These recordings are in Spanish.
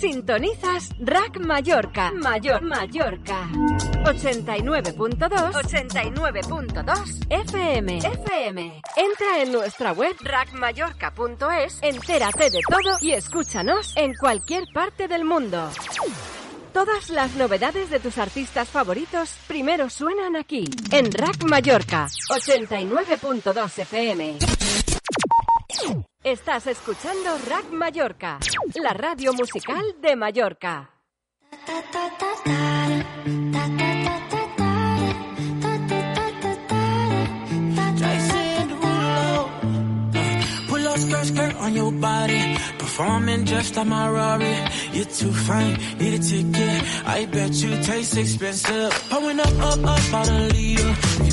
Sintonizas Rack Mallorca. Mayor Mallorca. 89.2 89.2 FM. FM. Entra en nuestra web rackmallorca.es, entérate de todo y escúchanos en cualquier parte del mundo. Todas las novedades de tus artistas favoritos primero suenan aquí, en Rack Mallorca, 89.2 FM. Estás escuchando Rack Mallorca, la radio musical de Mallorca. Skirt, skirt on your body. Performing just like my Rari. You're too fine, need a ticket. I bet you taste expensive. Pouring up, up, up out a leader. You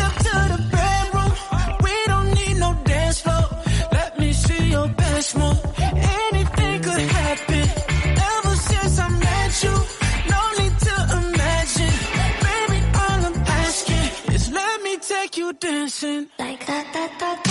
best move. Anything could happen. Ever since I met you, no need to imagine. Baby, all I'm asking is let me take you dancing. Like that, that, that,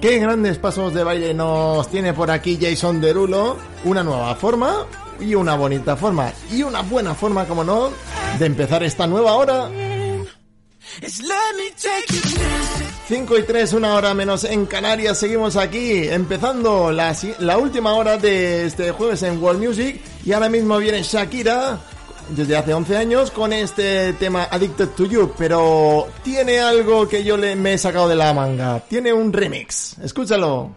Qué grandes pasos de baile nos tiene por aquí Jason Derulo. Una nueva forma y una bonita forma. Y una buena forma, como no, de empezar esta nueva hora. It's let me take you dancing. 5 y 3, una hora menos en Canarias. Seguimos aquí, empezando la, la última hora de este jueves en World Music. Y ahora mismo viene Shakira, desde hace 11 años, con este tema Addicted to You. Pero tiene algo que yo le, me he sacado de la manga. Tiene un remix. Escúchalo.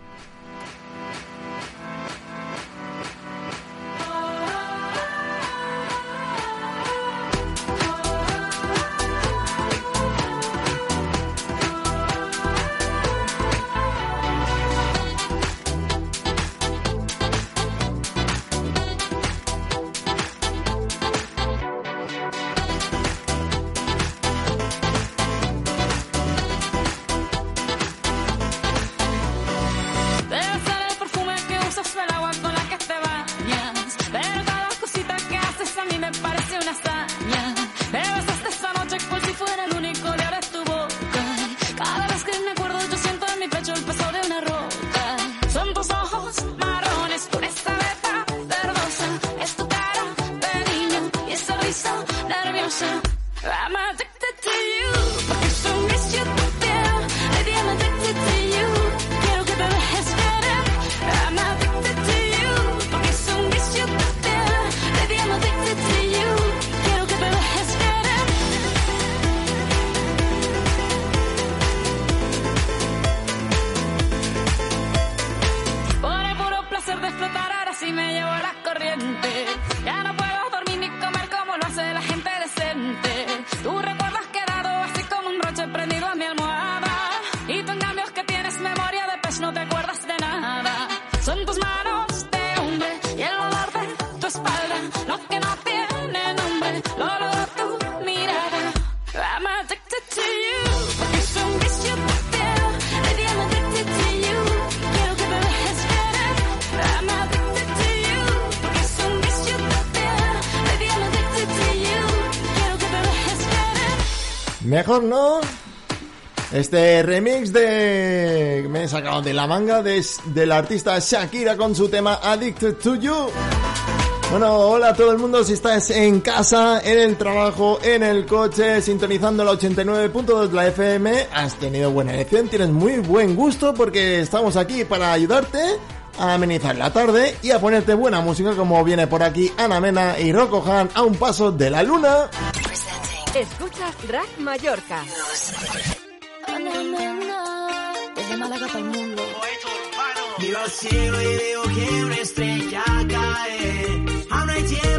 Mejor no. Este remix de... Me he sacado de la manga de, del artista Shakira con su tema Addicted to You. Bueno, hola a todo el mundo si estás en casa, en el trabajo, en el coche, sintonizando la 89.2 de la FM. Has tenido buena elección, tienes muy buen gusto porque estamos aquí para ayudarte a amenizar la tarde y a ponerte buena música como viene por aquí Ana Mena y Rocco Han a un paso de la luna. Escuchas Rack Mallorca. Desde Málaga para el mundo. Miro al cielo y veo que una estrella cae. Aún hay tiempo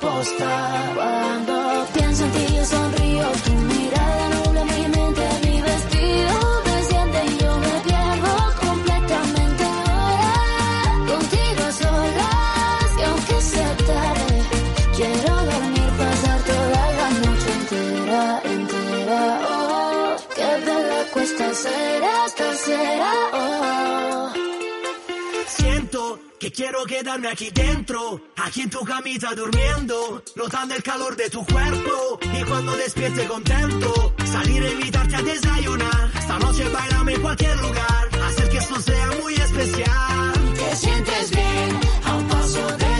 posta. Cuando pienso en ti yo sonrío, tu mirada nubla mi mente, mi vestido desciende y yo me pierdo completamente ahora. Contigo solas y aunque sea tarde, quiero dormir, pasar toda la noche entera, entera. Oh, qué bella cuesta ser esta será. Que quiero quedarme aquí dentro, aquí en tu camita durmiendo, notando el calor de tu cuerpo y cuando despierte contento, salir a invitarte a desayunar. Esta noche bailame en cualquier lugar, hacer que esto sea muy especial. Te sientes bien a un paso de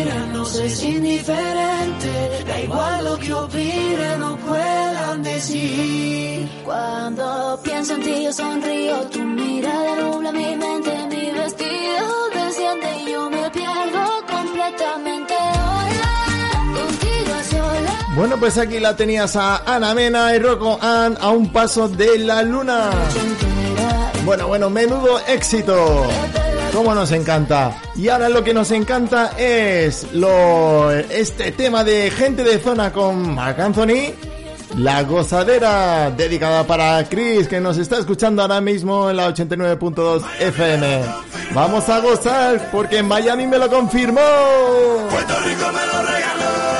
miren, no es indiferente. Da igual lo que opinen o puedan decir. Cuando pienso en ti yo sonrío, tu mirada nubla mi mente, mi vestido desciende y yo me pierdo completamente. Bueno, pues aquí la tenías a Ana Mena y Rocco Ann a un paso de la luna. Bueno, bueno, menudo éxito. Cómo nos encanta. Y ahora lo que nos encanta es lo este tema de gente de zona con Marc Anthony. La gozadera dedicada para Chris que nos está escuchando ahora mismo en la 89.2 FM. Vamos a gozar porque en Miami me lo confirmó. Puerto Rico me lo regaló.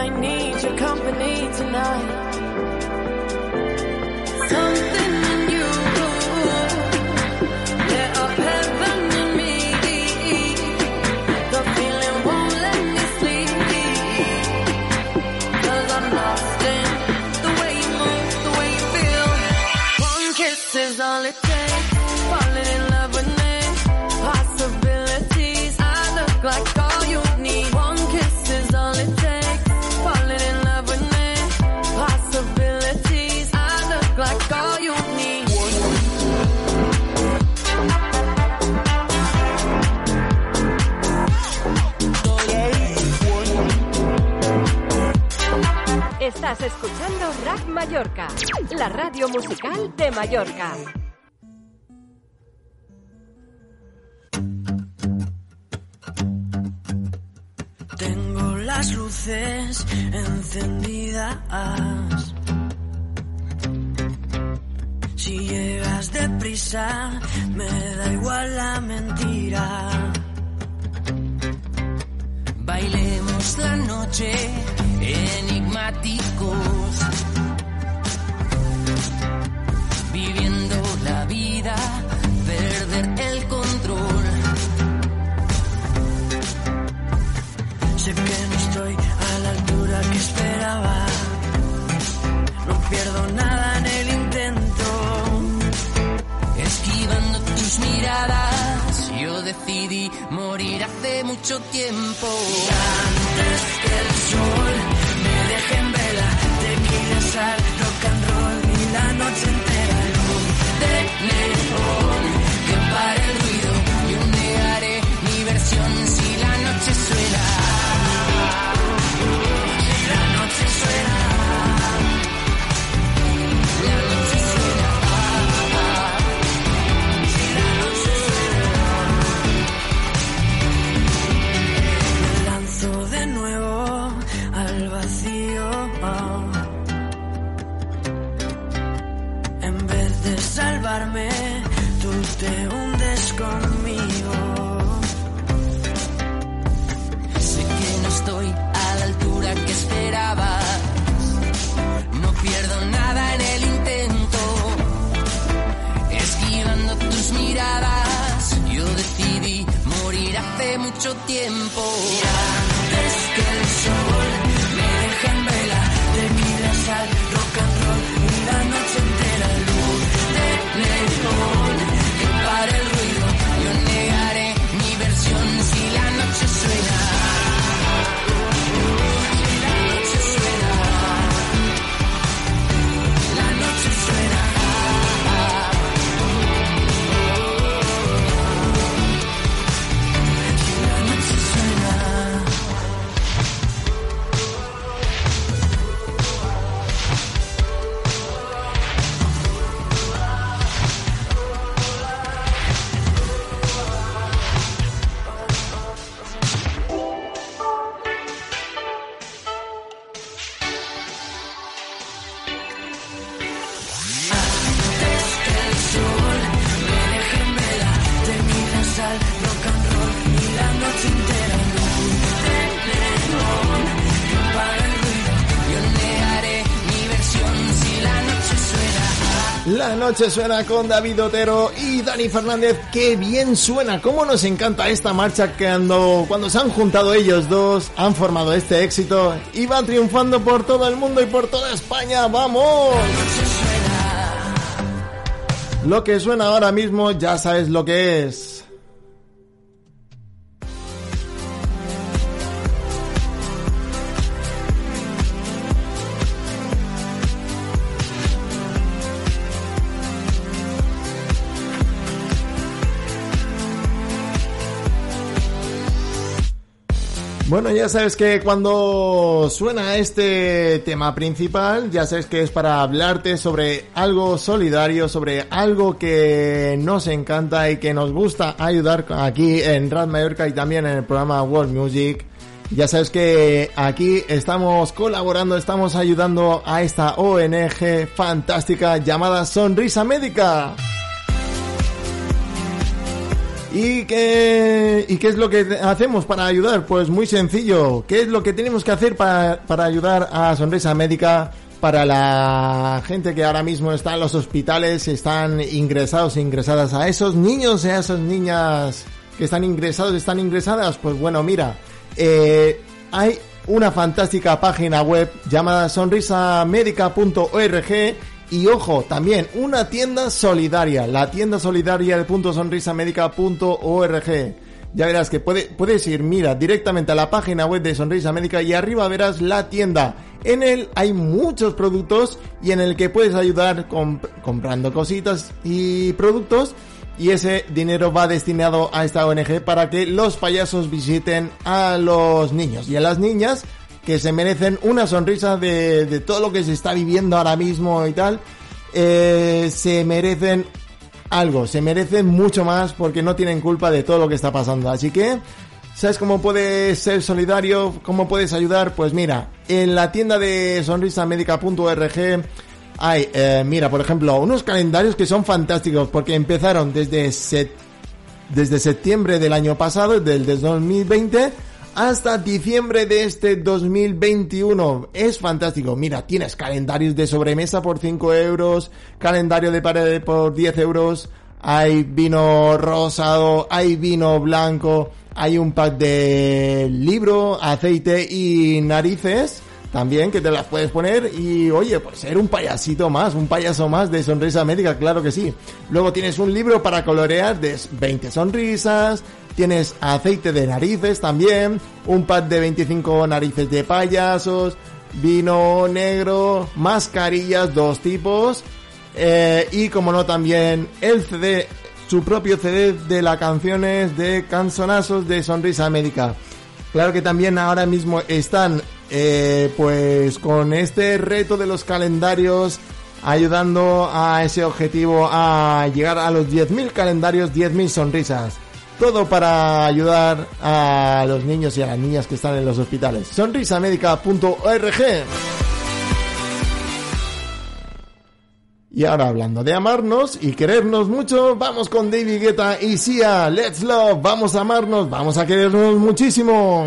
might need your company tonight. Estás escuchando Rack Mallorca, la radio musical de Mallorca. Tengo las luces encendidas. Si llegas deprisa, me da igual la mentira. Bailemos la noche en viviendo la vida, perder el control. Sé que no estoy a la altura que esperaba, no pierdo nada en el intento, esquivando tus miradas. Yo decidí morir hace mucho tiempo. Antes que el sol en vela, tequila, sal, rock and roll y la noche entera. Luz de neón. La noche suena con David Otero y Dani Fernández. ¡Qué bien suena! ¿Cómo nos encanta esta marcha que cuando, cuando se han juntado ellos dos, han formado este éxito y van triunfando por todo el mundo y por toda España! ¡Vamos! Lo que suena ahora mismo ya sabes lo que es. Bueno, ya sabes que cuando suena este tema principal, ya sabes que es para hablarte sobre algo solidario, sobre algo que nos encanta y que nos gusta ayudar aquí en Rad Mallorca y también en el programa World Music. Ya sabes que aquí estamos colaborando, estamos ayudando a esta ONG fantástica llamada Sonrisa Médica. ¿Y qué, ¿Y qué es lo que hacemos para ayudar? Pues muy sencillo. ¿Qué es lo que tenemos que hacer para, para ayudar a Sonrisa Médica? Para la gente que ahora mismo está en los hospitales, están ingresados e ingresadas a esos niños y a esas niñas que están ingresados, están ingresadas. Pues bueno, mira, eh, hay una fantástica página web llamada sonrisamedica.org y ojo, también una tienda solidaria, la tienda solidaria de sonrisamedica.org. Ya verás que puede, puedes ir, mira, directamente a la página web de Sonrisa Médica y arriba verás la tienda. En él hay muchos productos y en el que puedes ayudar comp- comprando cositas y productos y ese dinero va destinado a esta ONG para que los payasos visiten a los niños y a las niñas que se merecen una sonrisa de, de todo lo que se está viviendo ahora mismo y tal. Eh, se merecen algo, se merecen mucho más porque no tienen culpa de todo lo que está pasando. Así que, ¿sabes cómo puedes ser solidario? ¿Cómo puedes ayudar? Pues mira, en la tienda de sonrisamedica.org hay, eh, mira, por ejemplo, unos calendarios que son fantásticos porque empezaron desde, set- desde septiembre del año pasado, del 2020, hasta diciembre de este 2021. Es fantástico. Mira, tienes calendarios de sobremesa por 5 euros, calendario de pared por 10 euros, hay vino rosado, hay vino blanco, hay un pack de libro, aceite y narices. También que te las puedes poner y oye, pues ser un payasito más, un payaso más de sonrisa médica, claro que sí. Luego tienes un libro para colorear de 20 sonrisas, tienes aceite de narices también, un pack de 25 narices de payasos, vino negro, mascarillas, dos tipos, eh, y como no también el CD, su propio CD de las canciones de canzonazos de sonrisa médica. Claro que también ahora mismo están eh, pues con este reto de los calendarios ayudando a ese objetivo a llegar a los 10.000 calendarios, 10.000 sonrisas. Todo para ayudar a los niños y a las niñas que están en los hospitales. Sonrisamedica.org Y ahora hablando de amarnos y querernos mucho, vamos con David Guetta y Sia, Let's Love, vamos a amarnos, vamos a querernos muchísimo.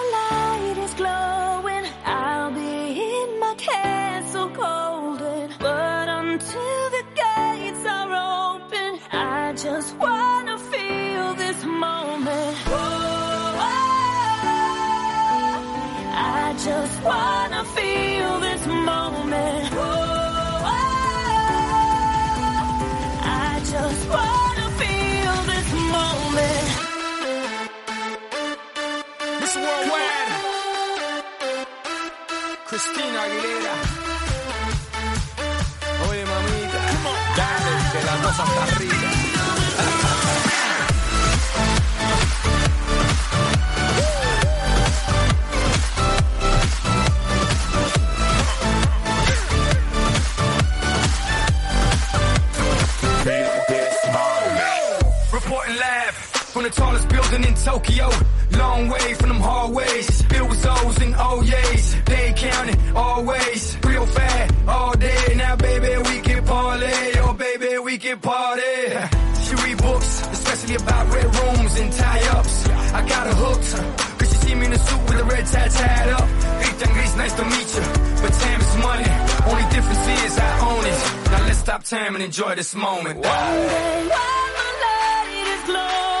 wanna feel this moment. Oh, I just wanna feel this moment. Miss Worldwide. Cristina Aguilera. Oye, mamita. Dale, que la cosa está rica. From the tallest building in Tokyo. Long way from them hallways. Filled with O's and O's. They counting always. Real fat all day. Now, baby, we can parlay. Oh, baby, we can party. She read books, especially about red rooms and tie-ups. I got her hooked. Cause she see me in a suit with a red tie tied up. Ethan Gris, nice to meet you. But time is money. Only difference is I own it. Now let's stop time and enjoy this moment. One day my light is glowing,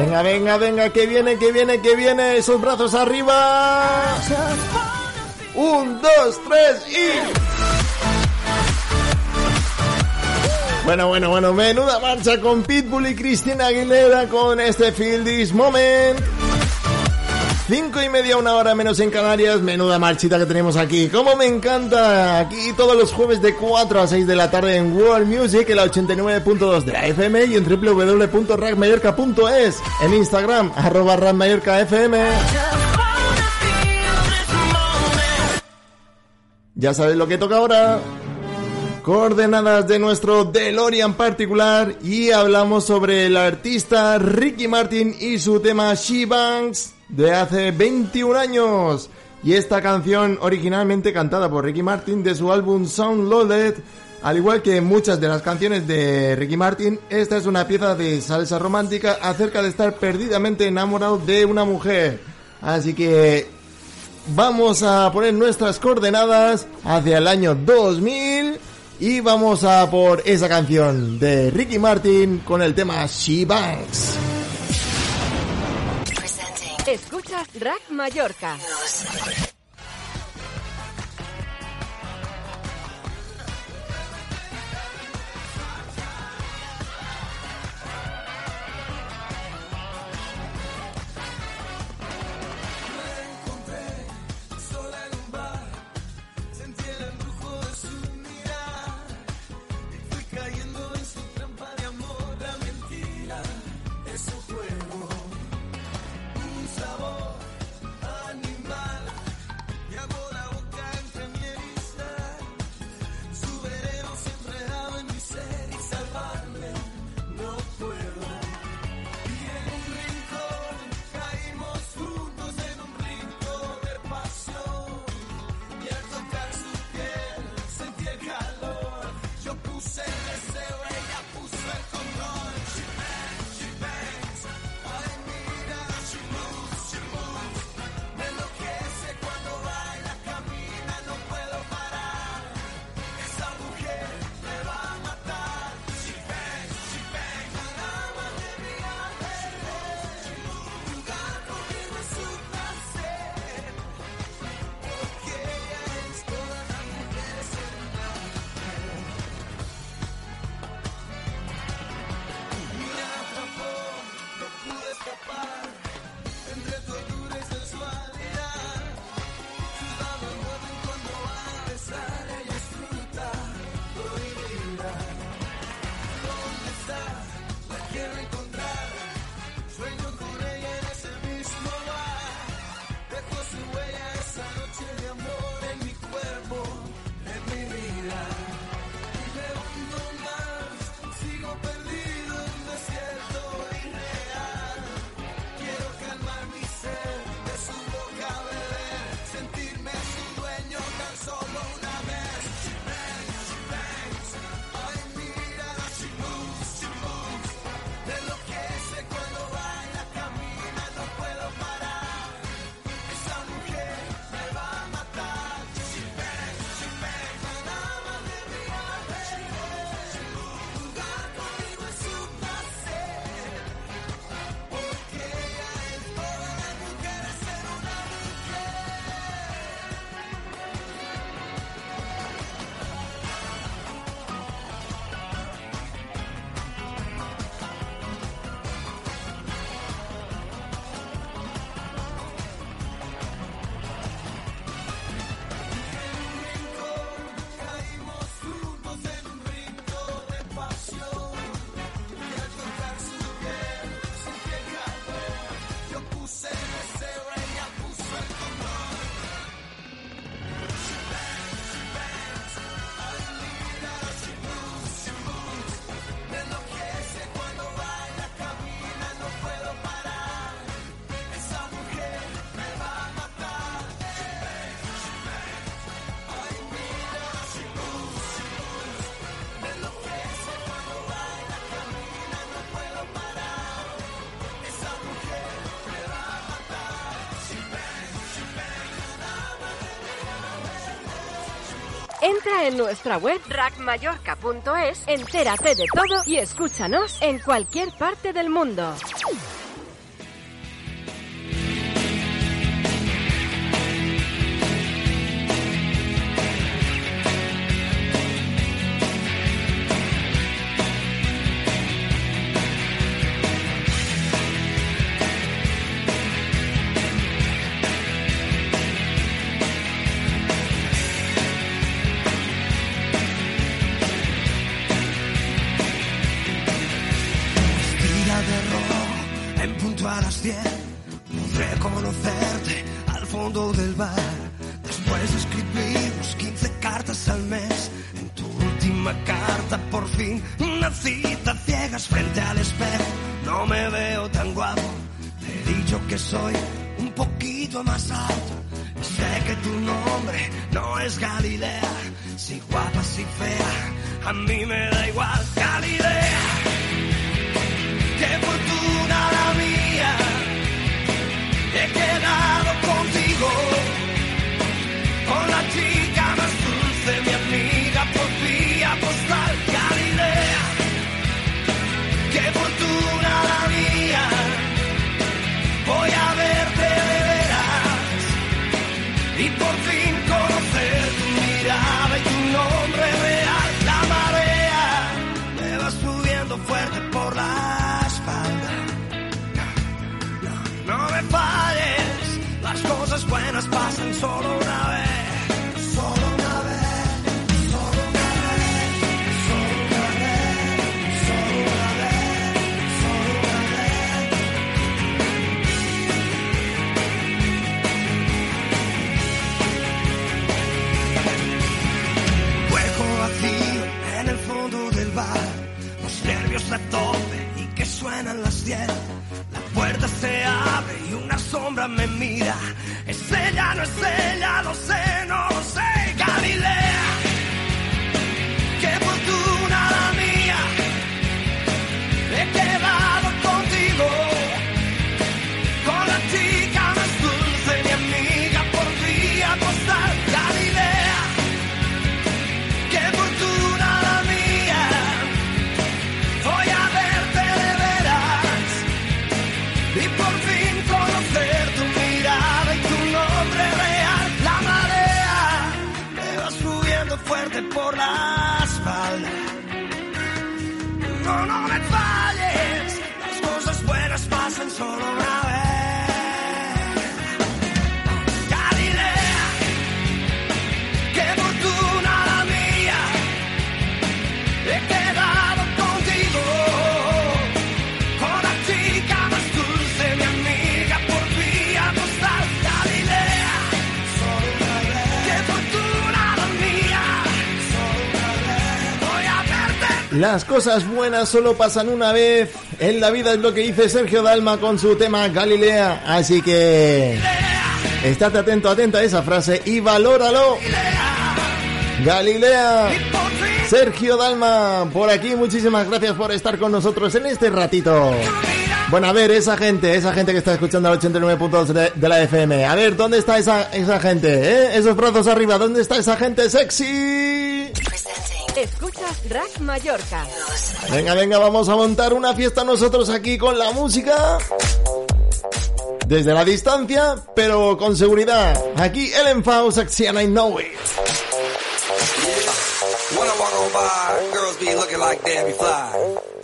Venga, venga, venga, que viene, que viene, que viene. Esos brazos arriba. Un, dos, tres y... Bueno, bueno, bueno, menuda marcha con Pitbull y Cristina Aguilera con este Feel This Moment. Cinco y media, una hora menos en Canarias, menuda marchita que tenemos aquí. Como me encanta, aquí todos los jueves de 4 a 6 de la tarde en World Music, en la 89.2 de la FM y en www.rackmallorca.es, en Instagram, arroba. Ya sabes lo que toca ahora. Coordenadas de nuestro DeLorean particular y hablamos sobre el artista Ricky Martin y su tema She Banks de hace 21 años. Y esta canción originalmente cantada por Ricky Martin de su álbum Sound Loaded, al igual que muchas de las canciones de Ricky Martin, esta es una pieza de salsa romántica acerca de estar perdidamente enamorado de una mujer. Así que vamos a poner nuestras coordenadas hacia el año 2000 y vamos a por esa canción de Ricky Martin con el tema She Banks. Escuchas Rack Mallorca. En nuestra web rackmallorca.es, entérate de todo y escúchanos en cualquier parte del mundo. Una cita ciegas frente al espejo. No me veo tan guapo, te he dicho que soy un poquito más alto. Sé que tu nombre no es Galilea, si guapa, si fea, a mí me da igual Galilea. Qué fortuna la mía, he quedado contigo, con la chica sombra me mira. Es ella, no es ella, lo sé, Las cosas buenas solo pasan una vez. En la vida es lo que dice Sergio Dalma con su tema Galilea. Así que estate atento, atenta a esa frase y valóralo. Galilea. Sergio Dalma, por aquí, muchísimas gracias por estar con nosotros en este ratito. Bueno, a ver, esa gente, esa gente que está escuchando al 89.2 de, de la FM. A ver, ¿dónde está esa, esa gente? ¿Eh? Esos brazos arriba, ¿dónde está esa gente sexy? Escuchas Rack Mallorca. Venga, venga, vamos a montar una fiesta nosotros aquí con la música. Desde la distancia, pero con seguridad. Aquí Ellen Faust, and I Know It. When I walk on by, girls be looking like Debbie Fly.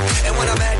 And when I'm at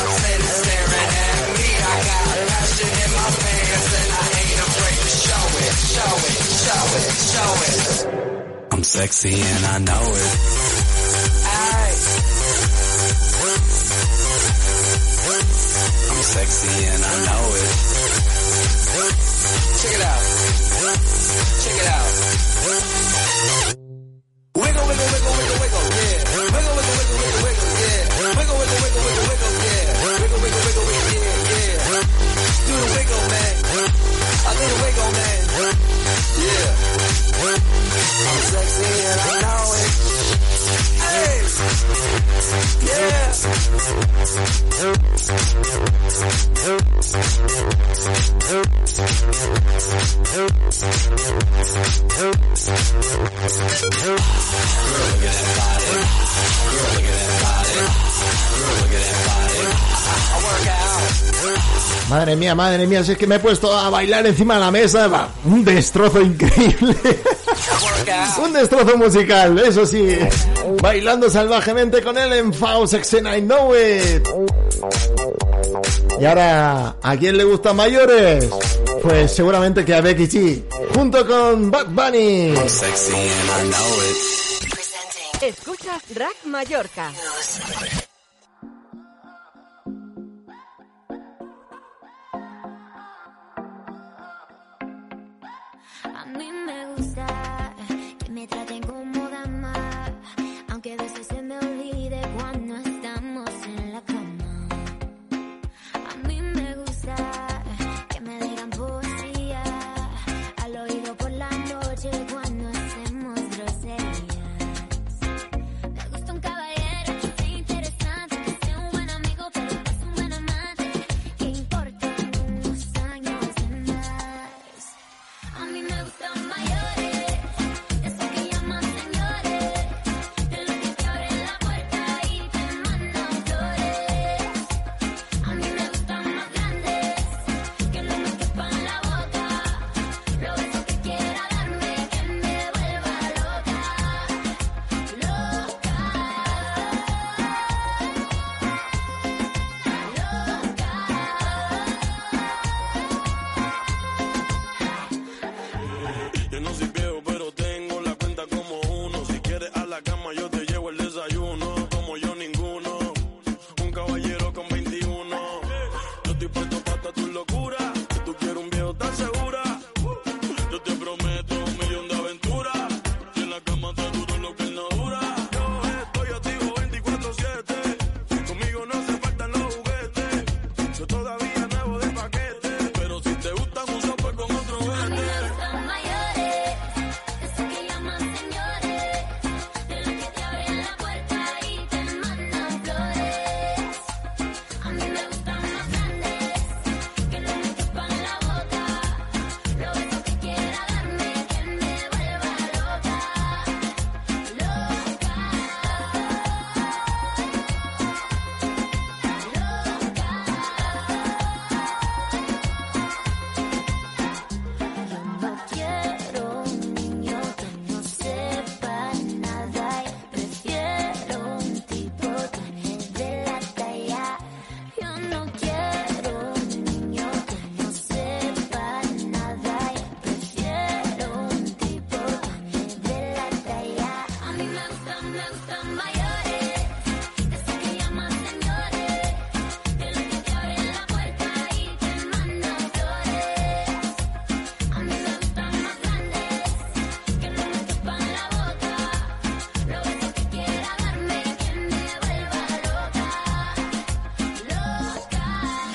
in my pants and I ain't afraid to show it, show it, show it, show it. I'm sexy and I know it. I'm sexy and I know it. Check it out. Check it out. Wiggle, wiggle, wiggle, wiggle, wiggle, yeah. Wiggle, wiggle, wiggle, wiggle, wiggle, yeah. Wiggle, wiggle, wiggle, wiggle back. Madre mía, madre mía, si es que me he puesto a bailar encima de la mesa, va, un destrozo increíble. un destrozo musical, eso sí. Bailando salvajemente con él en Faust Exena I Know It. Y ahora, ¿a quién le gustan mayores? Pues seguramente que a Becky G, junto con Bad Bunny. I'm sexy and I know it. Escuchas Rack Mallorca. Me traten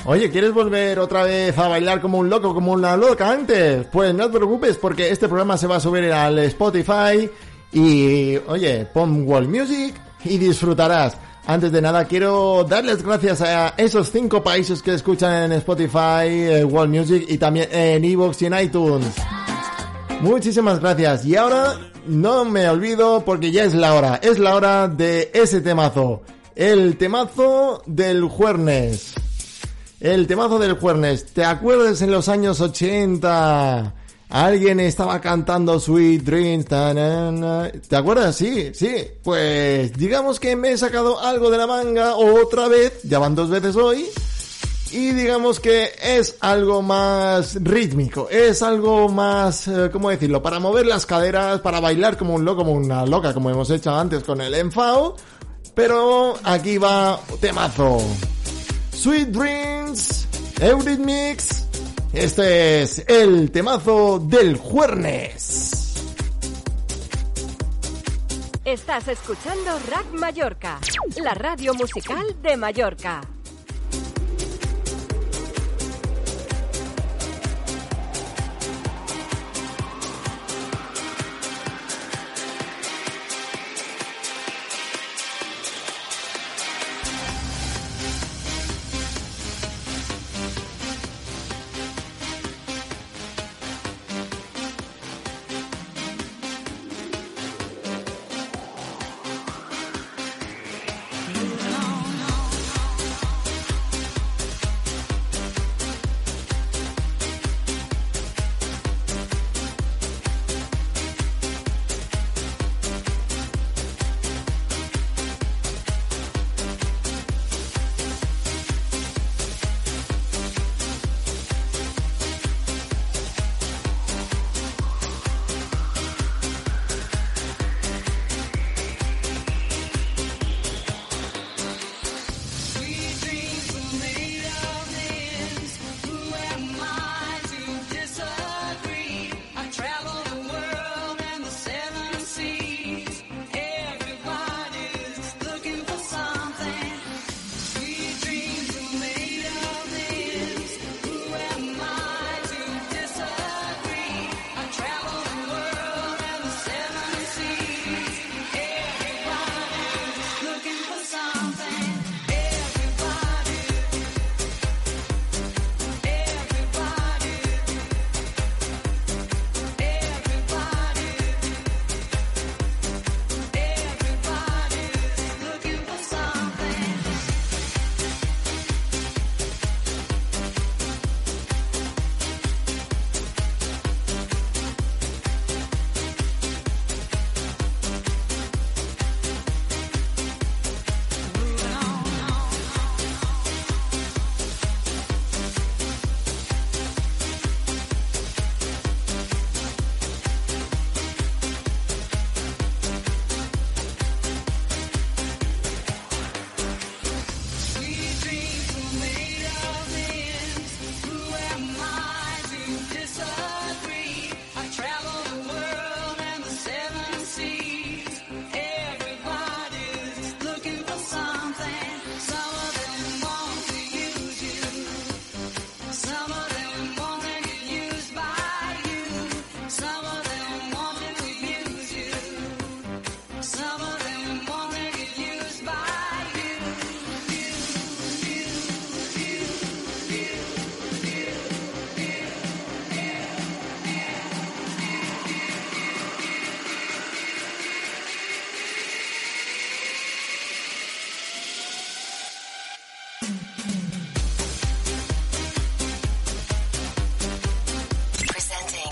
Oye, ¿quieres volver otra vez a bailar como un loco, como una loca antes? Pues no te preocupes porque este programa se va a subir al Spotify y, oye, pon World Music y disfrutarás. Antes de nada, quiero darles gracias a esos cinco países que escuchan en Spotify, eh, World Music y también en Evox y en iTunes. Muchísimas gracias. Y ahora no me olvido porque ya es la hora. Es la hora de ese temazo. El temazo del Juernes. El temazo del Juernes. ¿Te acuerdas en los años 80? Alguien estaba cantando Sweet Dreams. ta, na, na. ¿Te acuerdas? Sí, sí. Pues digamos que me he sacado algo de la manga otra vez. Ya van dos veces hoy. Y digamos que es algo más rítmico, es algo más, eh, ¿cómo decirlo? Para mover las caderas, para bailar como un loco, como una loca, como hemos hecho antes con el enfao. Pero aquí va temazo. Sweet Dreams, Eurythmics. Este es el temazo del Juernes. Estás escuchando Rack Mallorca, la radio musical de Mallorca.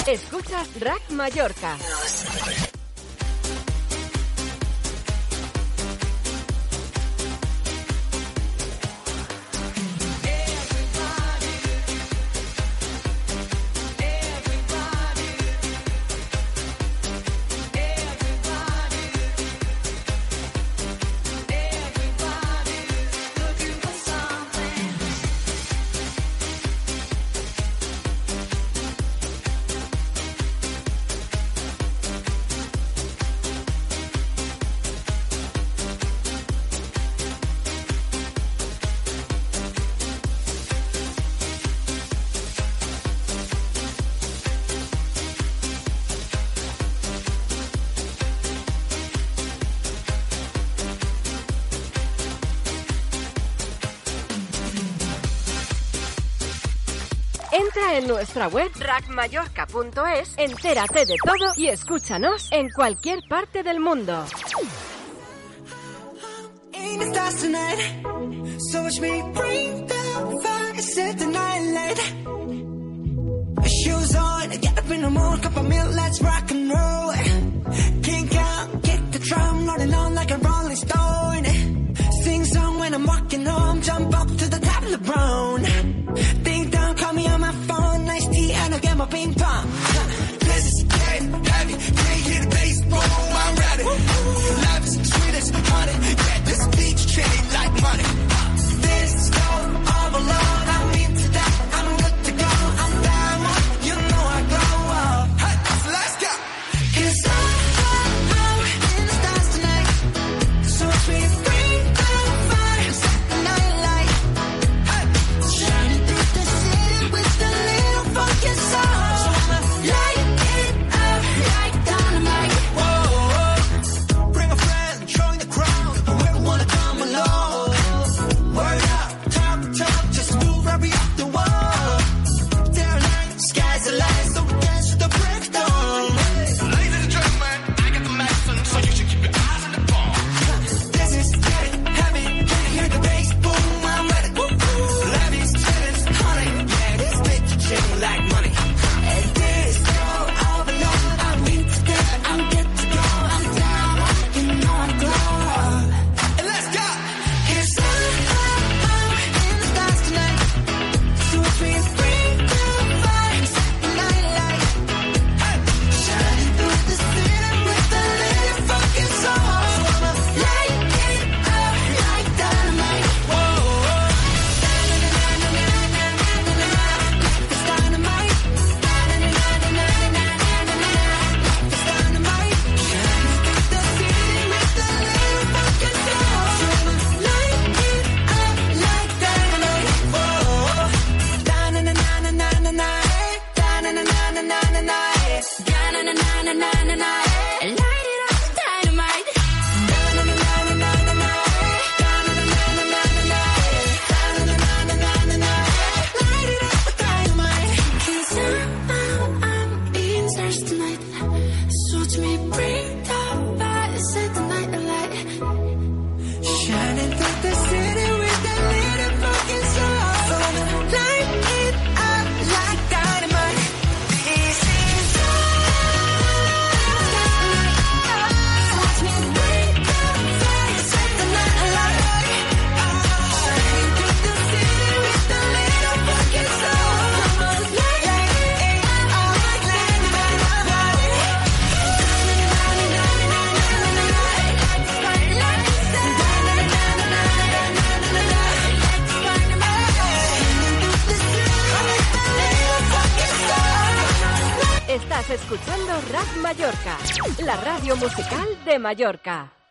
Escuchas Rack Mallorca. nuestra web rackmallorca.es. Entérate de todo y escúchanos en cualquier parte del mundo. radio musical de Mallorca.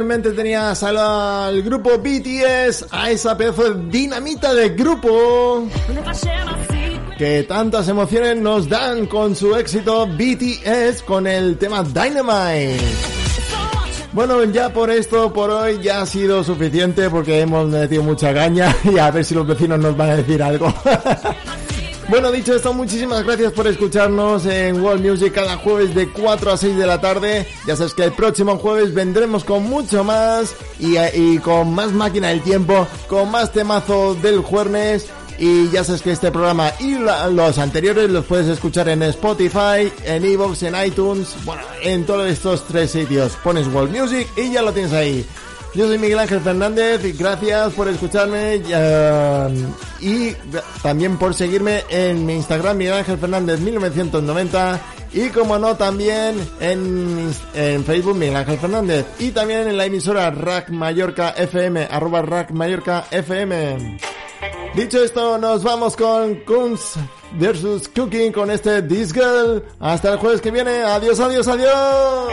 Anteriormente tenías al, grupo BTS, a esa pedazo de dinamita de grupo que tantas emociones nos dan con su éxito BTS con el tema Dynamite. Bueno, ya por esto, por hoy, ya ha sido suficiente porque hemos metido mucha caña y a ver si los vecinos nos van a decir algo. bueno, dicho esto, muchísimas gracias por escucharnos en World Music cada jueves de 4 a 6 de la tarde. Ya sabes que el próximo jueves vendremos con mucho más y, con más máquina del tiempo, con más temazo del jueves y ya sabes que este programa y los anteriores los puedes escuchar en Spotify, en Evox, en iTunes, bueno, en todos estos tres sitios. Pones World Music y ya lo tienes ahí. Yo soy Miguel Ángel Fernández y gracias por escucharme eh, y también por seguirme en mi Instagram Miguel Ángel Fernández 1990 y como no también en, en Facebook Miguel Ángel Fernández y también en la emisora Rack Mallorca FM arroba Rack Mallorca FM. Dicho esto, nos vamos con Kunz versus Cooking con este This. Hasta el jueves que viene. Adiós, adiós, adiós.